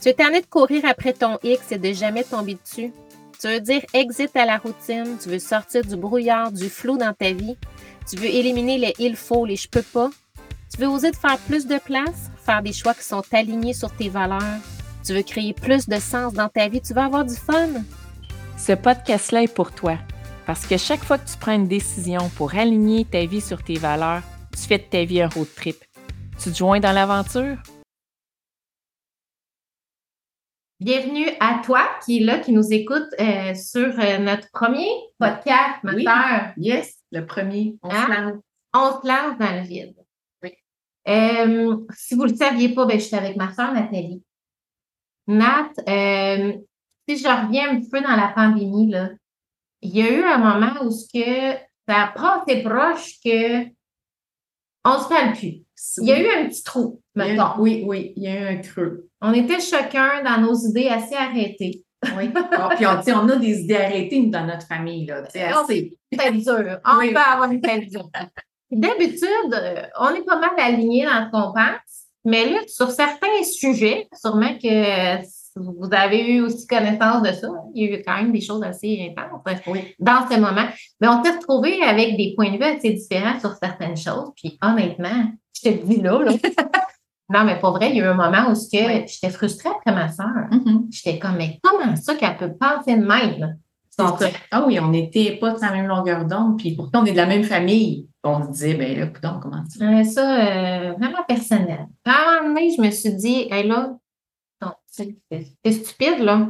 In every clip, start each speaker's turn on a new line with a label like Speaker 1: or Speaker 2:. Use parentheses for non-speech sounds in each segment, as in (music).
Speaker 1: Tu es tanné de courir après ton X et de jamais tomber dessus. Tu veux dire exit à la routine, tu veux sortir du brouillard, du flou dans ta vie. Tu veux éliminer les il faut, les je peux pas. Tu veux oser de faire plus de place, faire des choix qui sont alignés sur tes valeurs. Tu veux créer plus de sens dans ta vie, tu veux avoir du fun.
Speaker 2: Ce podcast-là est pour toi. Parce que chaque fois que tu prends une décision pour aligner ta vie sur tes valeurs, tu fais de ta vie un road trip. Tu te joins dans l'aventure?
Speaker 1: Bienvenue à toi qui est là, qui nous écoute euh, sur euh, notre premier podcast, ma
Speaker 3: Oui.
Speaker 1: sœur.
Speaker 3: Yes, le premier. On
Speaker 1: Hein?
Speaker 3: se lance.
Speaker 1: On se lance dans le vide.
Speaker 3: Oui.
Speaker 1: Euh, si vous ne le saviez pas, ben, je suis avec ma sœur Nathalie. Nat, si je reviens un peu dans la pandémie, là, il y a eu un moment où ce que ça a proche que on se parle plus. Il y a eu un petit trou, mettons.
Speaker 3: Oui, oui, il y a eu un creux.
Speaker 1: On était chacun dans nos idées assez arrêtées.
Speaker 3: Oui. (laughs) Ah, puis on, on a des idées arrêtées dans notre famille. Là,
Speaker 1: On-
Speaker 3: assez.
Speaker 1: Très dur. On (laughs)
Speaker 3: Oui.
Speaker 1: peut avoir une telle dure. D'habitude, euh, on est pas mal alignés dans ce qu'on pense, mais là, sur certains sujets, sûrement que vous avez eu aussi connaissance de ça. Il y a eu quand même des choses assez intenses euh,
Speaker 3: Oui.
Speaker 1: dans ce moment. Mais on s'est retrouvés avec des points de vue assez différents sur certaines choses. Puis honnêtement, je te le dis là, là. (laughs) non, mais pour vrai, il y a eu un moment où
Speaker 3: Oui.
Speaker 1: j'étais frustrée après ma soeur.
Speaker 3: Mhm.
Speaker 1: J'étais comme, mais comment ça qu'elle peut penser de même? là? Donc.
Speaker 3: Ah oui, on n'était pas de la même longueur d'onde, puis pourtant on est de la même famille. On se disait, ben là, coudonc, comment ça?
Speaker 1: Euh, ça, euh, vraiment personnel. À un moment donné, je me suis dit, hey, là, c'est stupide, là.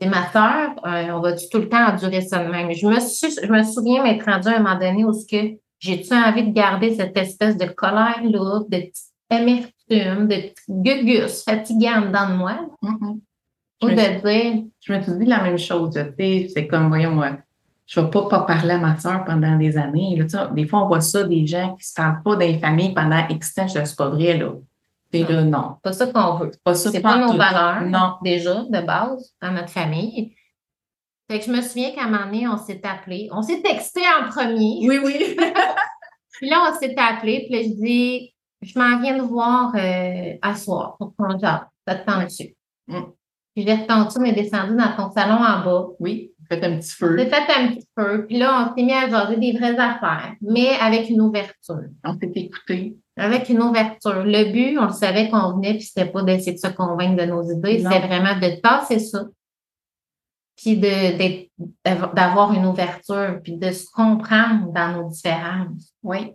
Speaker 1: C'est ma soeur, euh, on va tout le temps endurer ça de même? Je me, suis, je me souviens m'être rendue à un moment donné où ce que j'ai-tu envie de garder cette espèce de colère-là, de petite amertume, de petite gugus fatigante dans de moi,
Speaker 3: Mhm.
Speaker 1: ou
Speaker 3: Je
Speaker 1: de dire,
Speaker 3: Je me suis dit la même chose. C'est comme, voyons, moi, je ne vais pas, pas parler à ma soeur pendant des années. Là, des fois, on voit ça, des gens qui ne se parlent pas dans les familles pendant X temps. Je c'est pas vrai, là. Puis là, non.
Speaker 1: pas ça qu'on veut.
Speaker 3: C'est pas ça.
Speaker 1: C'est pas nos
Speaker 3: tout.
Speaker 1: valeurs,
Speaker 3: Non.
Speaker 1: déjà, de base, dans notre famille. Fait que je me souviens qu'à un moment donné, on s'est appelé. On s'est texté en premier.
Speaker 3: Oui, oui. (laughs)
Speaker 1: Puis là, on s'est appelé. Puis là, je dis, je m'en viens de voir euh, à soir pour qu'on jase. Ça te tente dessus.
Speaker 3: Mm.
Speaker 1: Puis j'ai retendu, est descendu dans ton salon en bas.
Speaker 3: oui, faites un petit feu.
Speaker 1: s'est fait un petit peu. Puis là, on s'est mis à jaser des vraies affaires, mais avec une ouverture.
Speaker 3: On s'est écouté.
Speaker 1: Avec une ouverture. Le but, on le savait qu'on venait, puis c'était pas d'essayer de se convaincre de nos idées, c'était vraiment de tasser ça, puis d'avoir une ouverture, puis de se comprendre dans nos différences.
Speaker 3: Oui.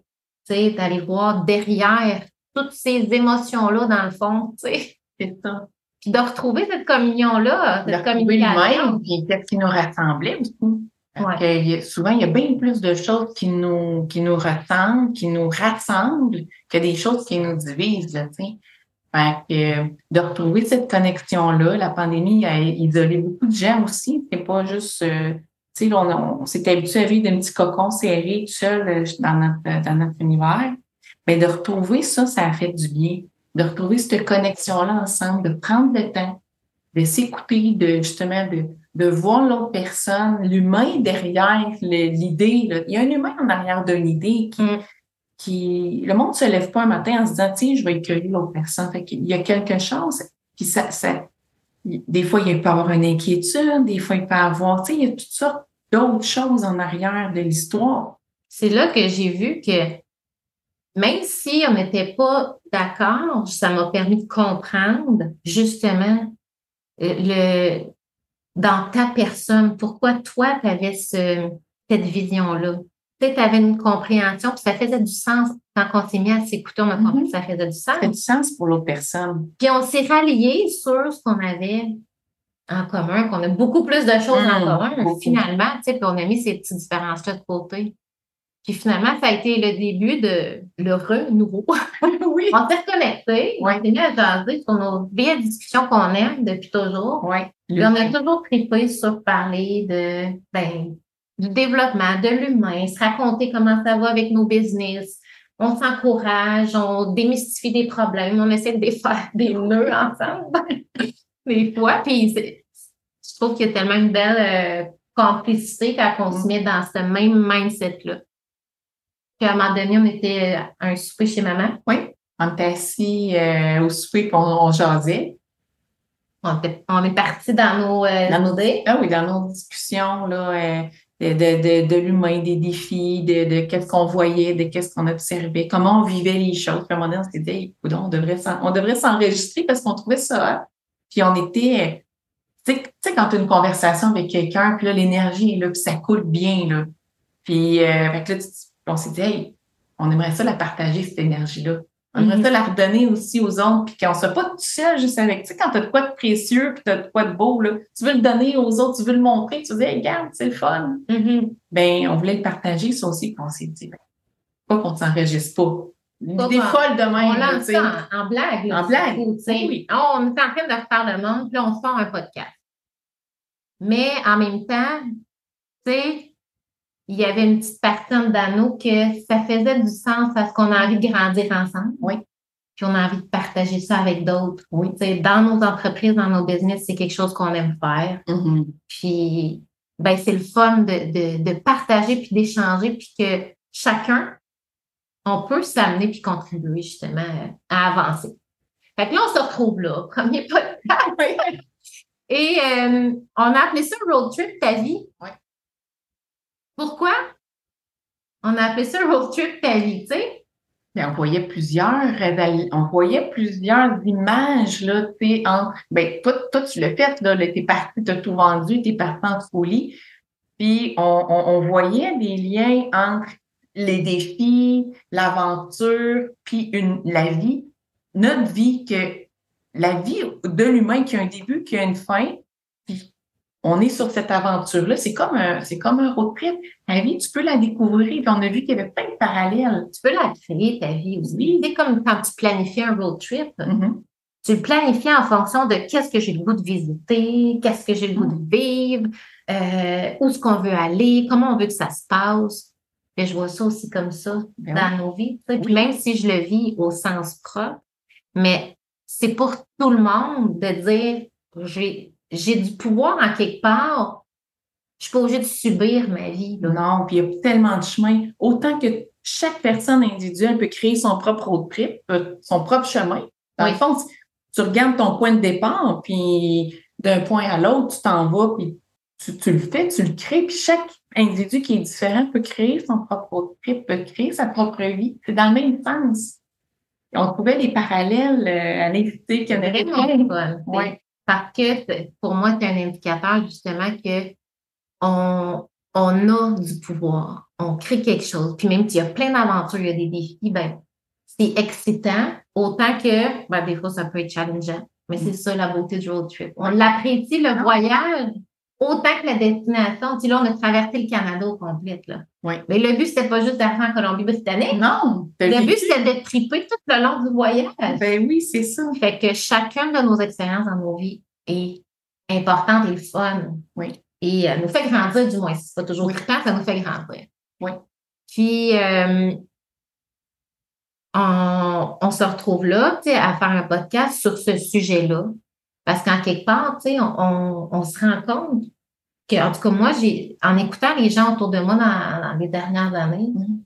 Speaker 1: Tu sais, d'aller voir derrière toutes ces émotions-là, dans le fond, tu sais,
Speaker 3: C'est ça.
Speaker 1: puis de retrouver cette communion-là,
Speaker 3: De
Speaker 1: cette communication.
Speaker 3: nous-mêmes, puis qu'est-ce qui nous rassemblait aussi.
Speaker 1: Ouais.
Speaker 3: que il y a- souvent, il y a bien plus de choses qui nous, qui nous ressemblent, qui nous rassemblent, que des choses qui nous divisent, là. Fait que, de retrouver cette connexion-là, la pandémie a isolé beaucoup de gens aussi. C'est pas juste, euh, tu sais, on, on s'est habitué à vivre d'un petit cocon serré tout seul euh, dans notre, dans notre univers. Mais de retrouver ça, ça a fait du bien. De retrouver cette connexion-là ensemble, de prendre le temps, de s'écouter, de justement de, de voir l'autre personne, l'humain derrière l'idée. Il y a un humain en arrière d'une idée qui,
Speaker 1: Mm.
Speaker 3: qui. Le monde se lève pas un matin en se disant Tiens, je vais accueillir l'autre personne. Fait qu'il y a quelque chose. Puis ça, ça, des fois, il peut y avoir une inquiétude, des fois, il peut y avoir, tu sais, il y a toutes sortes d'autres choses en arrière de l'histoire.
Speaker 1: c'est là que j'ai vu que même si on n'était pas d'accord, ça m'a permis de comprendre justement euh, le dans ta personne, pourquoi toi, tu avais ce, cette vision-là? Tu sais, tu avais une compréhension, puis ça faisait du sens. Quand on s'est mis à s'écouter, on a compris
Speaker 3: Mhm.
Speaker 1: que ça faisait du
Speaker 3: Ça fait
Speaker 1: sens.
Speaker 3: du sens pour l'autre personne.
Speaker 1: Puis on s'est ralliés sur ce qu'on avait en commun, qu'on a beaucoup plus de choses en
Speaker 3: Mhm,
Speaker 1: commun,
Speaker 3: beaucoup.
Speaker 1: finalement, tu sais, puis on a mis ces petites différences-là de côté. Puis finalement, ça a été le début de le renouveau. (laughs)
Speaker 3: oui.
Speaker 1: on s'est reconnectés,
Speaker 3: Ouais.
Speaker 1: on s'est mis à jaser sur nos vieilles discussions qu'on aime depuis toujours.
Speaker 3: Oui.
Speaker 1: Puis on a toujours trippé sur parler de, ben, du développement, de l'humain, se raconter comment ça va avec nos business. On s'encourage, on démystifie des problèmes, on essaie de défaire (laughs) des nœuds ensemble, (laughs) des fois. Puis je trouve qu'il y a tellement une belle euh, complicité quand on se met dans ce même mindset-là. Puis à un moment donné, on était à un souper chez maman.
Speaker 3: Oui. On était assis euh, au souper puis on, on jasait.
Speaker 1: On, on est parti dans nos, euh,
Speaker 3: dans nos ah oui, dans nos discussions là, euh, de, de, de, l'humain, des défis, de, de qu'est-ce qu'on voyait, de qu'est-ce qu'on observait, comment on vivait les choses. Puis à un moment donné, on s'est dit, on devrait on devrait s'enregistrer parce qu'on trouvait ça. Puis on était, tu sais, quand tu as une conversation avec quelqu'un, puis là, l'énergie là, puis ça coule bien, là. Puis, euh, fait que là, on s'est dit, hey, on aimerait ça la partager, cette énergie-là. On aimerait ça la redonner aussi aux autres, puis qu'on ne soit pas tout seul juste avec. Tu sais, quand tu as de quoi de précieux, puis tu as de quoi de beau, là, tu veux le donner aux autres, tu veux le montrer, tu dis, hey, regarde, c'est le fun. Mm-hmm. Ben, on voulait le partager, ça aussi, puis on s'est dit, ben, pas qu'on ne s'enregistre pas. Des folles de même.
Speaker 1: On lance ça en, blague.
Speaker 3: en blague.
Speaker 1: Oui. Oh, on est en train de refaire le monde, puis là, on se fait un podcast. Mais en même temps, tu sais, il y avait une petite partie d'anneau que ça faisait du sens parce qu'on a envie de grandir ensemble.
Speaker 3: Oui.
Speaker 1: Puis on a envie de partager ça avec d'autres. Oui. dans nos entreprises, dans nos business, c'est quelque chose qu'on aime faire.
Speaker 3: Mm-hmm.
Speaker 1: Puis ben, c'est le fun de, de, partager puis d'échanger, puis que chacun, on peut s'amener puis contribuer justement à avancer. Fait que là, on se retrouve là, premier podcast. Et euh, on a appelé ça Road Trip ta vie.
Speaker 3: Oui.
Speaker 1: Pourquoi? On a appelé ça road trip qualité.
Speaker 3: on voyait plusieurs, plusieurs images, là, tu entre, ben, toi, tu l'as fait, là, parti, t'as tout vendu, t'es parti en folie. Puis, on, voyait des liens entre les défis, l'aventure, puis la vie, notre vie, que la vie de l'humain qui a un début, qui a une fin, on est sur cette aventure-là. C'est comme un, c'est comme un road trip. Ta vie, tu peux la découvrir. on a vu qu'il y avait plein de parallèles.
Speaker 1: Tu peux la créer, ta vie aussi. C'est comme quand tu planifies un road trip.
Speaker 3: Mm-hmm.
Speaker 1: Tu le planifies en fonction de qu'est-ce que j'ai le goût de visiter, qu'est-ce que j'ai le goût de vivre, euh, où est-ce qu'on veut aller, comment on veut que ça se passe. Et je vois ça aussi comme ça ben dans nos vies. Puis même si je le vis au sens propre, mais c'est pour tout le monde de dire j'ai j'ai du pouvoir en quelque part. Je suis pas obligée de subir ma vie.
Speaker 3: Non, puis il y a tellement de chemins. Autant que chaque personne individuelle peut créer son propre road trip, euh, son propre chemin. Dans le fond, tu regardes ton point de départ, puis d'un point à l'autre, tu t'en vas, puis tu, le fais, tu le crées, puis chaque individu qui est différent peut créer son propre road trip, peut créer sa propre vie. C'est dans le même sens. On trouvait des parallèles euh, à l'invité qu'il y en
Speaker 1: avait. Parce que pour moi, c'est un indicateur justement que on, on a du pouvoir, on crée quelque chose. Puis même s'il y a plein d'aventures, il y a des défis, ben, c'est excitant, autant que ben, des fois, ça peut être challengeant. Mais c'est ça la beauté du road trip. On l'apprécie, le voyage, autant que la destination. Tu là, on a traversé le Canada au complet. Là.
Speaker 3: Oui.
Speaker 1: Mais le but, c'était pas juste d'arriver en Colombie-Britannique.
Speaker 3: Non.
Speaker 1: Le but, c'était de triper tout le long du voyage.
Speaker 3: Ben oui, c'est ça.
Speaker 1: Fait que chacune de nos expériences dans nos vies est importante et fun.
Speaker 3: Oui.
Speaker 1: Et euh, nous fait grandir, du moins. C'est pas toujours oui. ça nous fait grandir.
Speaker 3: Oui.
Speaker 1: Puis, euh, on, on, se retrouve là, tu sais, à faire un podcast sur ce sujet-là. Parce qu'en quelque part, tu sais, on, on, se rend compte que, en tout cas, moi, j'ai, en écoutant les gens autour de moi dans, les dernières années, mm-hmm.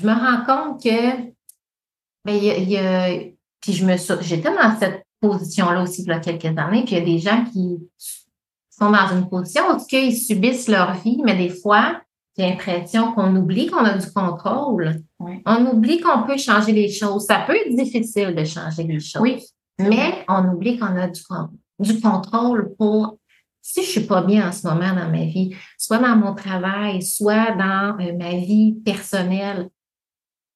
Speaker 1: je me rends compte que, ben, il y a, puis je me j'étais dans cette position-là aussi il y a quelques années, puis il y a des gens qui sont dans une position où ils subissent leur vie, mais des fois, j'ai l'impression qu'on oublie qu'on a du contrôle. On oublie qu'on peut changer les choses. Ça peut être difficile de changer les choses.
Speaker 3: Oui.
Speaker 1: Mais on oublie qu'on a du, du contrôle pour si je suis pas bien en ce moment dans ma vie, soit dans mon travail, soit dans euh, ma vie personnelle,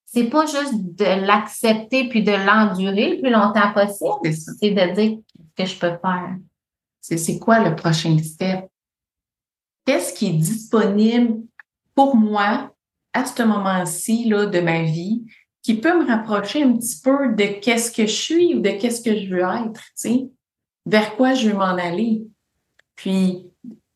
Speaker 1: c'est pas juste de l'accepter puis de l'endurer le plus longtemps possible, c'est de dire ce que je peux faire.
Speaker 3: C'est quoi le prochain step? Qu'est-ce qui est disponible pour moi à ce moment-ci de ma vie qui peut me rapprocher un petit peu de qu'est-ce que je suis ou de qu'est-ce que je veux être, tu sais, vers quoi je veux m'en aller. Puis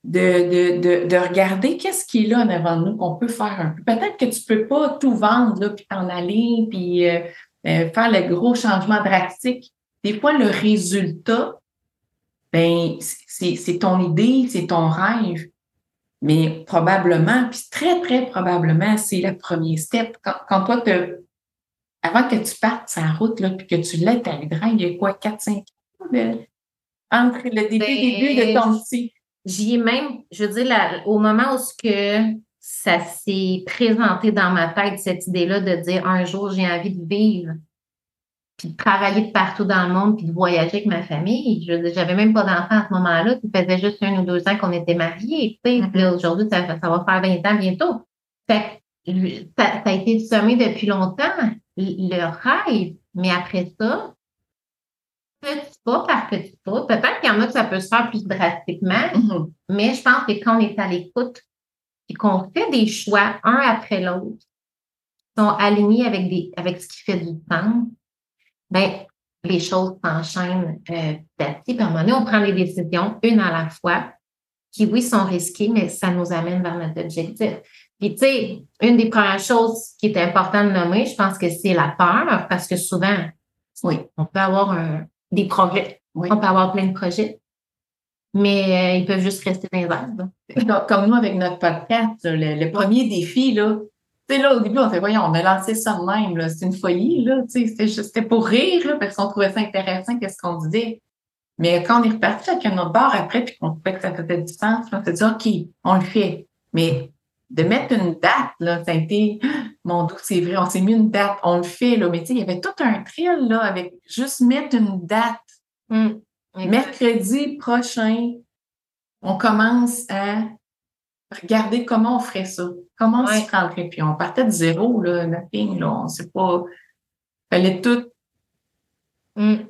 Speaker 3: de, de, de, regarder qu'est-ce qui est là en avant de nous qu'on peut faire un peu. Peut-être que tu peux pas tout vendre, là, puis t'en aller, puis euh, euh, faire le gros changement drastique. Des fois, le résultat, ben, c'est ton idée, c'est ton rêve. Mais probablement, puis très, très probablement, c'est le premier step. Quand, quand toi, te, avant que tu partes sur la route, là, puis que tu l'aies, ta il y a quoi, 4-5 ans entre le début,
Speaker 1: Ben,
Speaker 3: début de ton petit?
Speaker 1: J'y ai même, je veux dire, au moment où ce que ça s'est présenté dans ma tête, cette idée-là de dire un jour j'ai envie de vivre, puis de travailler de partout dans le monde, puis de voyager avec ma famille. Je veux dire, j'avais même pas d'enfant à ce moment-là. Ça faisait juste un ou deux ans qu'on était mariés. Tu sais. Puis là, aujourd'hui, ça, ça va faire 20 ans bientôt. Fait que ça a été semé depuis longtemps, le rêve. Mais après ça, petit pas par petit pas, peut-être qu'il y en a que ça peut se faire plus drastiquement,
Speaker 3: Mhm.
Speaker 1: mais je pense que quand on est à l'écoute et qu'on fait des choix un après l'autre, qui sont alignés avec, des, avec ce qui fait du sens, ben, les choses s'enchaînent euh, petit à petit. Puis à un moment donné, on prend les décisions une à la fois, qui, oui, sont risquées, mais ça nous amène vers notre objectif. Puis, tu sais, une des premières choses qui est importante de nommer, je pense que c'est la peur, parce que souvent,
Speaker 3: Oui.
Speaker 1: on peut avoir un- des progrès,
Speaker 3: Oui.
Speaker 1: on peut avoir plein de projets, mais euh, ils peuvent juste rester dans les airs.
Speaker 3: Donc, Comme nous, avec notre podcast, le, le premier défi, là, tu sais, là, au début, on fait, voyons, on a lancé ça de même, là. C'est une folie, là. Tu sais, c'était pour rire, là, parce qu'on trouvait ça intéressant, qu'est-ce qu'on disait. Mais quand on est reparti avec un autre bar après, puis qu'on trouvait que ça faisait du sens, on s'est dit, OK, on le fait. Mais de mettre une date, là, ça a été, (gasps) mon doux, c'est vrai, on s'est mis une date, on le fait, là. Mais tu sais, il y avait tout un thrill, là, avec juste mettre une date.
Speaker 1: Hum.
Speaker 3: Mercredi prochain, on commence à regarder comment on ferait ça. Comment on
Speaker 1: Ouais.
Speaker 3: s'y prendrait? Puis on partait de zéro, là, nothing, là. On sait pas. Fallait tout.
Speaker 1: Hum.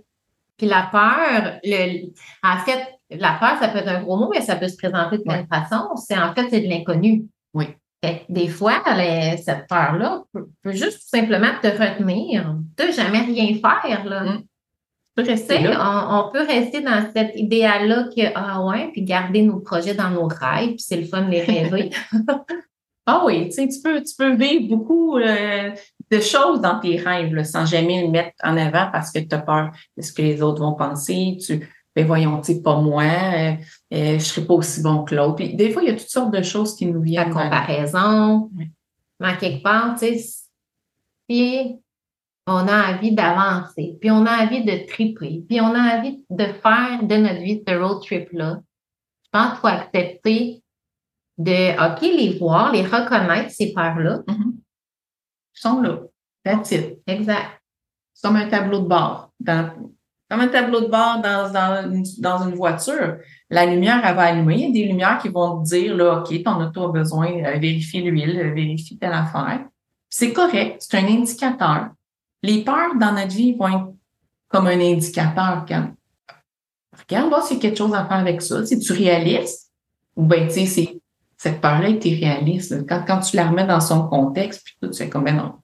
Speaker 1: Puis la peur, le, en fait, la peur, ça peut être un gros mot, mais ça peut se présenter de plein de façons. C'est en fait, c'est de l'inconnu.
Speaker 3: Oui.
Speaker 1: Fait que des fois, les- cette peur-là peut, peut juste tout simplement te retenir, de jamais rien faire. Là.
Speaker 3: Hum. Tu peux rester
Speaker 1: on, on peut rester dans cet idéal-là que, ah ouais, puis garder nos projets dans nos rêves, puis c'est le fun de les rêver. (laughs)
Speaker 3: Ah oui, tu sais, tu peux, tu peux vivre beaucoup euh, de choses dans tes rêves, là, sans jamais le mettre en avant parce que tu as peur de ce que les autres vont penser. Tu, ben voyons, tu pas moi, euh, euh, je serai pas aussi bon que l'autre. Puis des fois, il y a toutes sortes de choses qui nous
Speaker 1: la
Speaker 3: viennent.
Speaker 1: comparaison.
Speaker 3: Oui.
Speaker 1: Mais quelque part, tu sais, si on a envie d'avancer, puis on a envie de triper, puis on a envie de faire de notre vie ce road trip-là, je pense qu'il faut accepter de, OK, les voir, les reconnaître, ces peurs-là.
Speaker 3: Mhm. Ils sont là. That's it.
Speaker 1: Exact.
Speaker 3: Comme un tableau de bord. Comme un tableau de bord dans, dans, une, dans une voiture. La lumière, elle va allumer. Il y a des lumières qui vont te dire, là, OK, ton auto a besoin, euh, vérifie l'huile, euh, vérifie telle affaire. C'est correct. C'est un indicateur. Les peurs dans notre vie vont être comme un indicateur. Regarde, voir s'il y a quelque chose à faire avec ça. Si tu réalistes, ou ben, tu sais, c'est, cette peur-là était réaliste. Quand, quand tu la remets dans son contexte, puis tout, c'est comme, ben non,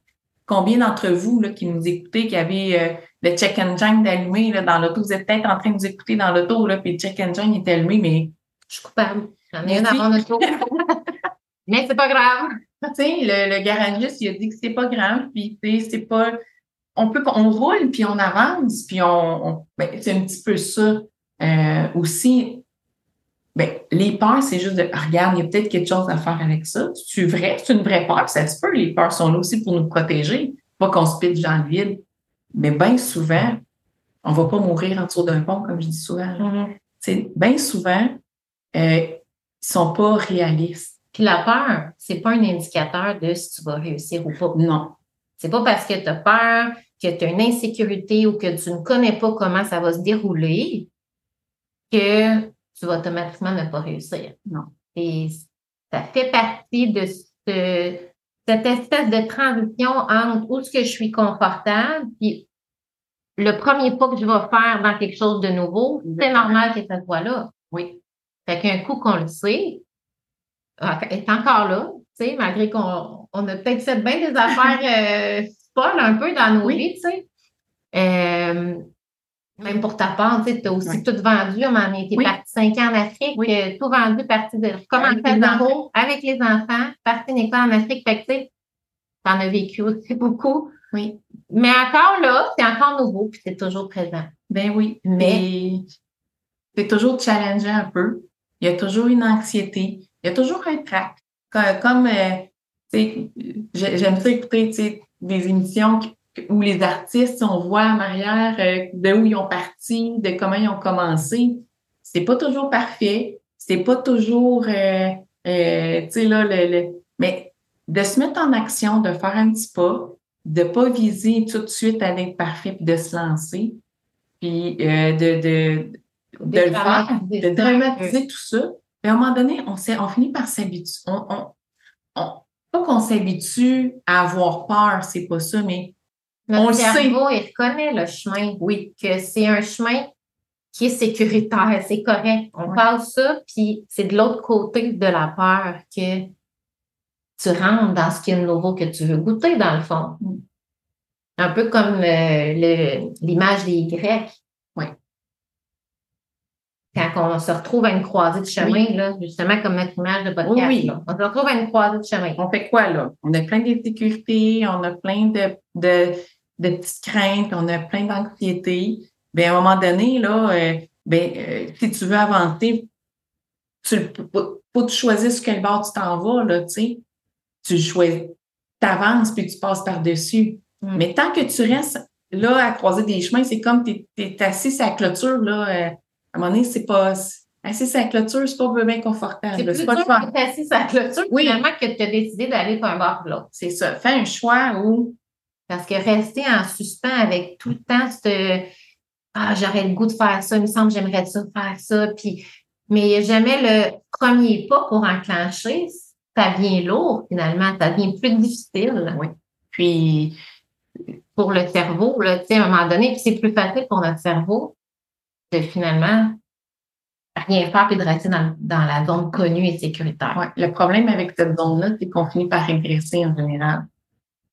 Speaker 3: combien d'entre vous là, qui nous écoutez, qui avaient euh, le check engine allumé là, dans l'auto, vous êtes peut-être en train de nous écouter dans l'auto, puis le check engine est allumé, mais
Speaker 1: Je suis coupable. J'en ai une
Speaker 3: Merci.
Speaker 1: avant tour. (laughs) Mais c'est pas grave.
Speaker 3: tu sais, le, le garagiste, il a dit que c'est pas grave, puis c'est pas. On peut on roule, puis on avance, puis on. on- ben, c'est un petit peu ça euh, aussi. Ben, les peurs, c'est juste de regarde, il y a peut-être quelque chose à faire avec ça. C'est vrai, c'est une vraie peur, ça se peut. Les peurs sont là aussi pour nous protéger, pas qu'on se pitche dans le vide. Mais bien souvent, on va pas mourir en dessous d'un pont, comme je dis souvent. C'est bien souvent, euh, ils sont pas réalistes.
Speaker 1: Puis la peur, c'est pas un indicateur de si tu vas réussir ou pas.
Speaker 3: Non.
Speaker 1: C'est pas parce que tu as peur, que tu as une insécurité ou que tu ne connais pas comment ça va se dérouler que tu vas automatiquement ne pas réussir.
Speaker 3: Non.
Speaker 1: Et ça fait partie de ce- cette espèce de transition entre où est-ce que je suis confortable, puis le premier pas que je vais faire dans quelque chose de nouveau, c'est normal que ça soit là.
Speaker 3: Oui.
Speaker 1: Fait qu'un coup qu'on le sait, est encore là, tu sais, malgré qu'on on a peut-être fait bien des affaires euh, folles un peu dans nos
Speaker 3: Oui.
Speaker 1: vies, tu sais. Euh, même pour ta part, tu as aussi
Speaker 3: Oui.
Speaker 1: tout vendu. Donné, t'es
Speaker 3: Oui.
Speaker 1: parti cinq ans en Afrique,
Speaker 3: Oui.
Speaker 1: euh, tout vendu, parti de commencer
Speaker 3: Avec les
Speaker 1: enfants, parti une école en Afrique. Fait que, tu t'en as vécu aussi (laughs) beaucoup.
Speaker 3: Oui.
Speaker 1: Mais encore là, c'est encore nouveau, puis c'est toujours présent.
Speaker 3: Ben oui.
Speaker 1: Mais-
Speaker 3: c'est toujours challengeant un peu. Il y a toujours une anxiété. Il y a toujours un trac. Comme, comme, euh, tu sais, j'ai- j'aime ça écouter, des émissions qui- où les artistes, on voit en arrière euh, de où ils ont parti, de comment ils ont commencé. C'est pas toujours parfait, c'est pas toujours, euh, euh, tu sais là, le, mais de se mettre en action, de faire un petit pas, de pas viser tout de suite à être parfait, puis de se lancer, puis de, de, de, le faire, de dramatiser tout ça. Et à un moment donné, on, on finit par s'habituer. On, on, on, pas qu'on s'habitue à avoir peur, c'est pas ça, mais
Speaker 1: Notre on cerveau, sait. il reconnaît le chemin.
Speaker 3: Oui.
Speaker 1: Que c'est un chemin qui est sécuritaire, c'est correct. On passe ça, puis c'est de l'autre côté de la peur que tu rentres dans ce qui est nouveau que tu veux goûter, dans le fond. Mm. Un peu comme euh, l'image des Grecs quand on se retrouve à une croisée de chemin, là, justement comme notre image de podcast, oui, on se retrouve à une croisée de chemin.
Speaker 3: On fait quoi là? On a plein d'insécurité, on a plein de, de, de, petites craintes, on a plein d'anxiété. Bien, à un moment donné, là, euh, ben, euh, si tu veux avancer, tu faut tu choisir sur quel bord tu t'en vas, là, tu sais. Tu choisis, avances puis tu passes par-dessus. Mm. Mais tant que tu restes là à croiser des chemins, c'est comme tu es, assis à la clôture, là. Euh, à un moment donné, c'est pas. Assis la clôture, c'est pas bien confortable.
Speaker 1: C'est plus pas dur d'être assis la clôture oui. finalement que de te décider d'aller d'un bord ou l'autre.
Speaker 3: C'est ça. Fais un choix où.
Speaker 1: Parce que rester en suspens avec tout le temps ce Ah, j'aurais le goût de faire ça, il me semble que j'aimerais ça faire ça. Puis, mais il n'y a jamais le premier pas pour enclencher. Ça vient lourd, finalement. Ça devient plus difficile.
Speaker 3: Oui. Puis
Speaker 1: pour le cerveau, là, à un moment donné, puis c'est plus facile pour notre cerveau de finalement rien faire et de rester dans, la zone connue et sécuritaire.
Speaker 3: Ouais. Le problème avec cette zone-là, c'est qu'on finit par régresser en général.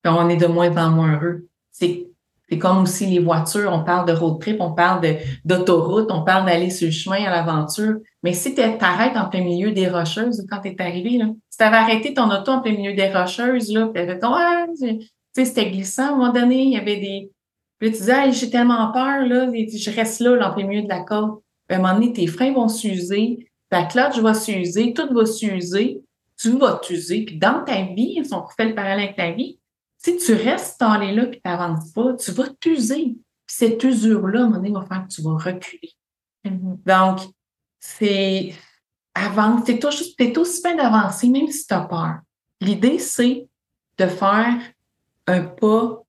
Speaker 3: On est de moins en moins heureux. C'est c'est comme aussi les voitures, on parle de road trip, on parle d'autoroute, on parle d'aller sur le chemin à l'aventure. Mais si tu t'arrêtes en plein milieu des rocheuses quand tu es arrivé, là, si tu avais arrêté ton auto en plein milieu des rocheuses, là, tu avais tu sais, c'était glissant. À un moment donné, il y avait des, puis tu dis, j'ai tellement peur, là, je reste là, là, en plein milieu de la côte. à un moment donné, tes freins vont s'user, ta clutch va s'user, tout va s'user, tu vas t'user. Puis dans ta vie, si on refait le parallèle avec ta vie, si tu restes dans les là et tu n'avances pas, tu vas t'user. Puis cette usure-là, à un moment donné, va faire que tu vas reculer. Mm-hmm. Donc, c'est avance, c'est aussi, aussi bien d'avancer, même si tu as peur. L'idée, c'est de faire un pas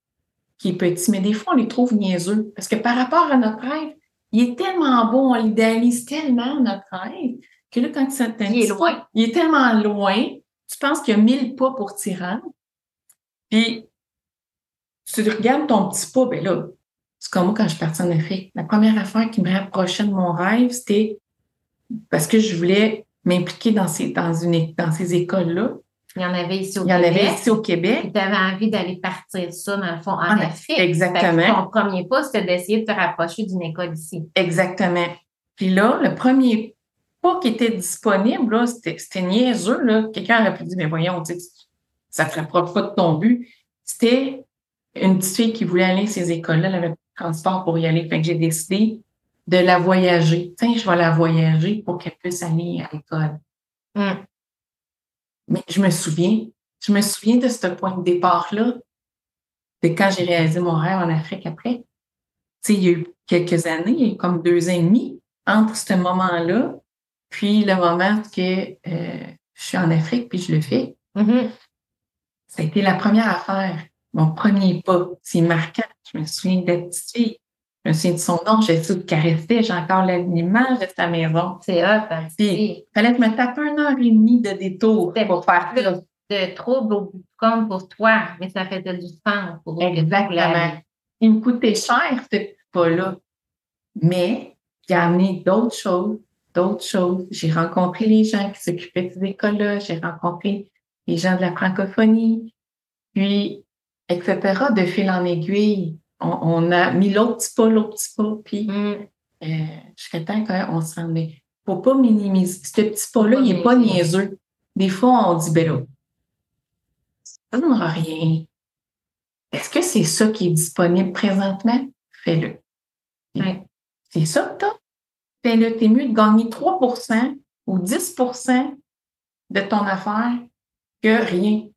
Speaker 3: qui est petit, mais des fois, on les trouve niaiseux. Parce que par rapport à notre rêve, il est tellement beau, on l'idéalise tellement, notre rêve, que là, quand tu
Speaker 1: il est loin.
Speaker 3: il est tellement loin, tu penses qu'il y a mille pas pour t'y rendre. Puis, tu regardes ton petit pas, ben là, c'est comme moi quand je suis partie en Afrique. La première affaire qui me rapprochait de mon rêve, c'était parce que je voulais m'impliquer dans ces, dans une, dans ces écoles-là.
Speaker 1: Il y en avait ici au
Speaker 3: Québec. Il y en avait ici au Québec.
Speaker 1: Tu avais envie d'aller partir ça, dans le fond, en, Afrique.
Speaker 3: Exactement.
Speaker 1: ton premier pas, c'était d'essayer de te rapprocher d'une école ici.
Speaker 3: Exactement. Puis là, le premier pas qui était disponible, là, c'était niaiseux. Quelqu'un aurait pu dire, mais voyons, ça ne te rapproche pas de ton but. C'était une petite fille qui voulait aller à ces écoles-là, elle avait pas de transport pour y aller. Fait que j'ai décidé de la voyager. Tiens, je vais la voyager pour qu'elle puisse aller à l'école. Hum. Mais je me souviens, je me souviens de ce point de départ-là, de quand j'ai réalisé mon rêve en Afrique après. Tu sais, il y a eu quelques années, il y a eu comme deux ans et demi entre ce moment-là, puis le moment que euh, je suis en Afrique, puis je le fais. Mm-hmm. Ça a été la première affaire, mon premier pas. C'est marquant. Je me souviens de la petite fille. Je me souviens de son nom, j'ai su le caresser, j'ai encore l'image de sa maison.
Speaker 1: C'est hot, hein?
Speaker 3: Puis, fallait que je me tape une heure et demie de détour pour faire ça.
Speaker 1: De trouble au bout compte pour toi, mais ça faisait du sens pour
Speaker 3: Exactement. Il me coûtait cher, ce pas-là. Mais, il a amené d'autres choses, d'autres choses. J'ai rencontré les gens qui s'occupaient de ces écoles-là, j'ai rencontré les gens de la francophonie, puis, etc., de fil en aiguille on, a mis l'autre petit pas, l'autre petit pas, puis mm. euh, je serais temps qu'on s'en met. Faut pas minimiser. Ce petit pas-là, il n'est pas niaiseux. Des fois, on dit, ben là, ça ne rien. Est-ce que c'est ça qui est disponible présentement? Fais-le. C'est ça que tu Fais-le. T'es mieux de gagner 3% ou 10% de ton affaire que rien.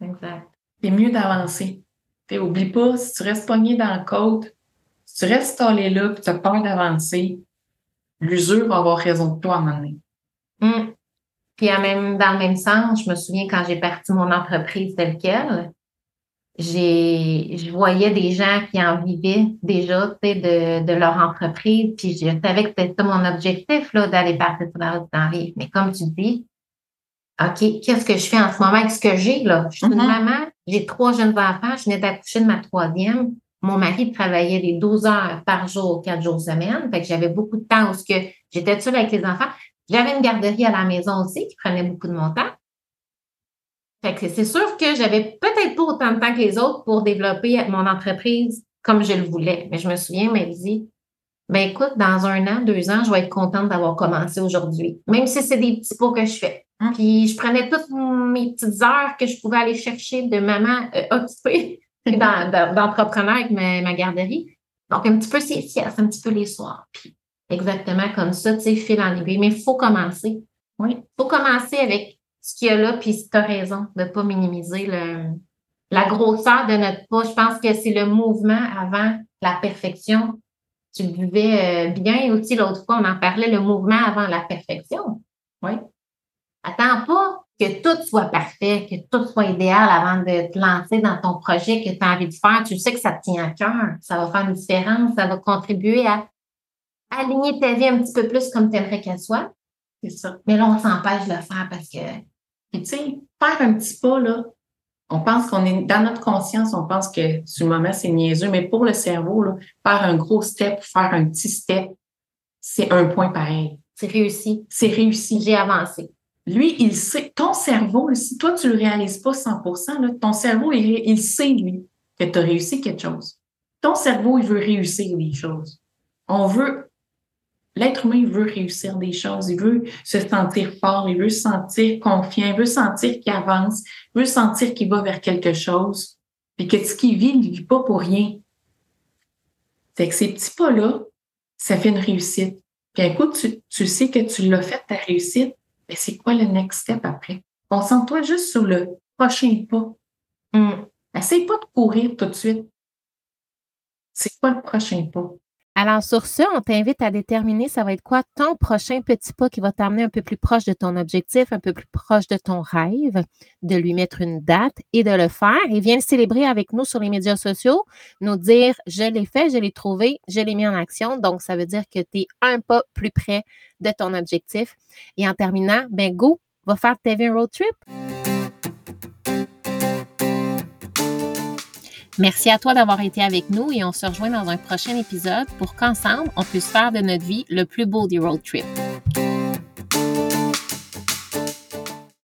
Speaker 1: Exact.
Speaker 3: C'est mieux d'avancer. T'sais, oublie pas, si tu restes pogné dans le côte, si tu restes allé là puis tu as peur d'avancer, l'usure va avoir raison de toi à un moment donné.
Speaker 1: Hum. Puis à même, dans le même sens, je me souviens quand j'ai parti mon entreprise telle quelle, j'ai, je voyais des gens qui en vivaient déjà de, de leur entreprise, puis je savais que c'était mon objectif là, d'aller partir sur la route d'en Mais comme tu dis, OK, qu'est-ce que je fais en ce moment avec ce que j'ai là? Je suis une
Speaker 3: Mhm.
Speaker 1: maman, j'ai trois jeunes enfants, je venais d'accoucher de ma troisième. Mon mari travaillait des 12 heures par jour, quatre jours semaine. Fait que j'avais beaucoup de temps où j'étais seule avec les enfants. J'avais une garderie à la maison aussi qui prenait beaucoup de mon temps. Fait que c'est sûr que j'avais peut-être pas autant de temps que les autres pour développer mon entreprise comme je le voulais. Mais je me souviens, elle m'a dit, ben écoute, dans un an, deux ans, je vais être contente d'avoir commencé aujourd'hui. Même si c'est des petits pots que je fais.
Speaker 3: Hum.
Speaker 1: Puis je prenais toutes mes petites heures que je pouvais aller chercher de maman euh, occupée (laughs) dans- dans- d'entrepreneur avec ma, ma garderie. Donc, un petit peu ces siestes, un petit peu les soirs. Puis exactement comme ça, tu sais, fil en aiguille. Mais il faut commencer.
Speaker 3: Oui.
Speaker 1: Il faut commencer avec ce qu'il y a là, puis tu as raison de ne pas minimiser le, la grosseur de notre pas. Je pense que c'est le mouvement avant la perfection. Tu le vivais euh, bien aussi l'autre fois, on en parlait, le mouvement avant la perfection.
Speaker 3: Oui.
Speaker 1: Attends pas que tout soit parfait, que tout soit idéal avant de te lancer dans ton projet que tu as envie de faire. Tu sais que ça te tient à cœur. Ça va faire une différence. Ça va contribuer à aligner ta vie un petit peu plus comme tu aimerais qu'elle soit.
Speaker 3: C'est ça.
Speaker 1: Mais là, on s'empêche de le faire parce que
Speaker 3: tu sais, faire un petit pas, là, on pense qu'on est dans notre conscience, on pense que sur le moment, c'est niaiseux, mais pour le cerveau, là, faire un gros step, faire un petit step, c'est un point pareil.
Speaker 1: c'est réussi.
Speaker 3: C'est réussi.
Speaker 1: J'ai avancé.
Speaker 3: Lui, il sait, ton cerveau, si toi, tu le réalises pas 100 là, ton cerveau, il, sait, lui, que tu as réussi quelque chose. Ton cerveau, il veut réussir des choses. On veut, l'être humain, il veut réussir des choses. Il veut se sentir fort, il veut se sentir confiant, il veut sentir qu'il avance, il veut sentir qu'il va vers quelque chose. Puis que ce qu'il vit, il ne vit pas pour rien. Fait que ces petits pas-là, ça fait une réussite. Puis un coup, tu sais que tu l'as fait, ta réussite, mais c'est quoi le next step après? Concentre-toi juste sur le prochain pas.
Speaker 1: Hum.
Speaker 3: Essaye pas de courir tout de suite. C'est quoi le prochain pas?
Speaker 2: Alors, sur ce, on t'invite à déterminer ça va être quoi ton prochain petit pas qui va t'amener un peu plus proche de ton objectif, un peu plus proche de ton rêve, de lui mettre une date et de le faire. Et viens le célébrer avec nous sur les médias sociaux, nous dire je l'ai fait, je l'ai trouvé, je l'ai mis en action. Donc, ça veut dire que tu es un pas plus près de ton objectif. Et en terminant, ben go, va faire un road trip. Merci à toi d'avoir été avec nous et on se rejoint dans un prochain épisode pour qu'ensemble, on puisse faire de notre vie le plus beau des road trips.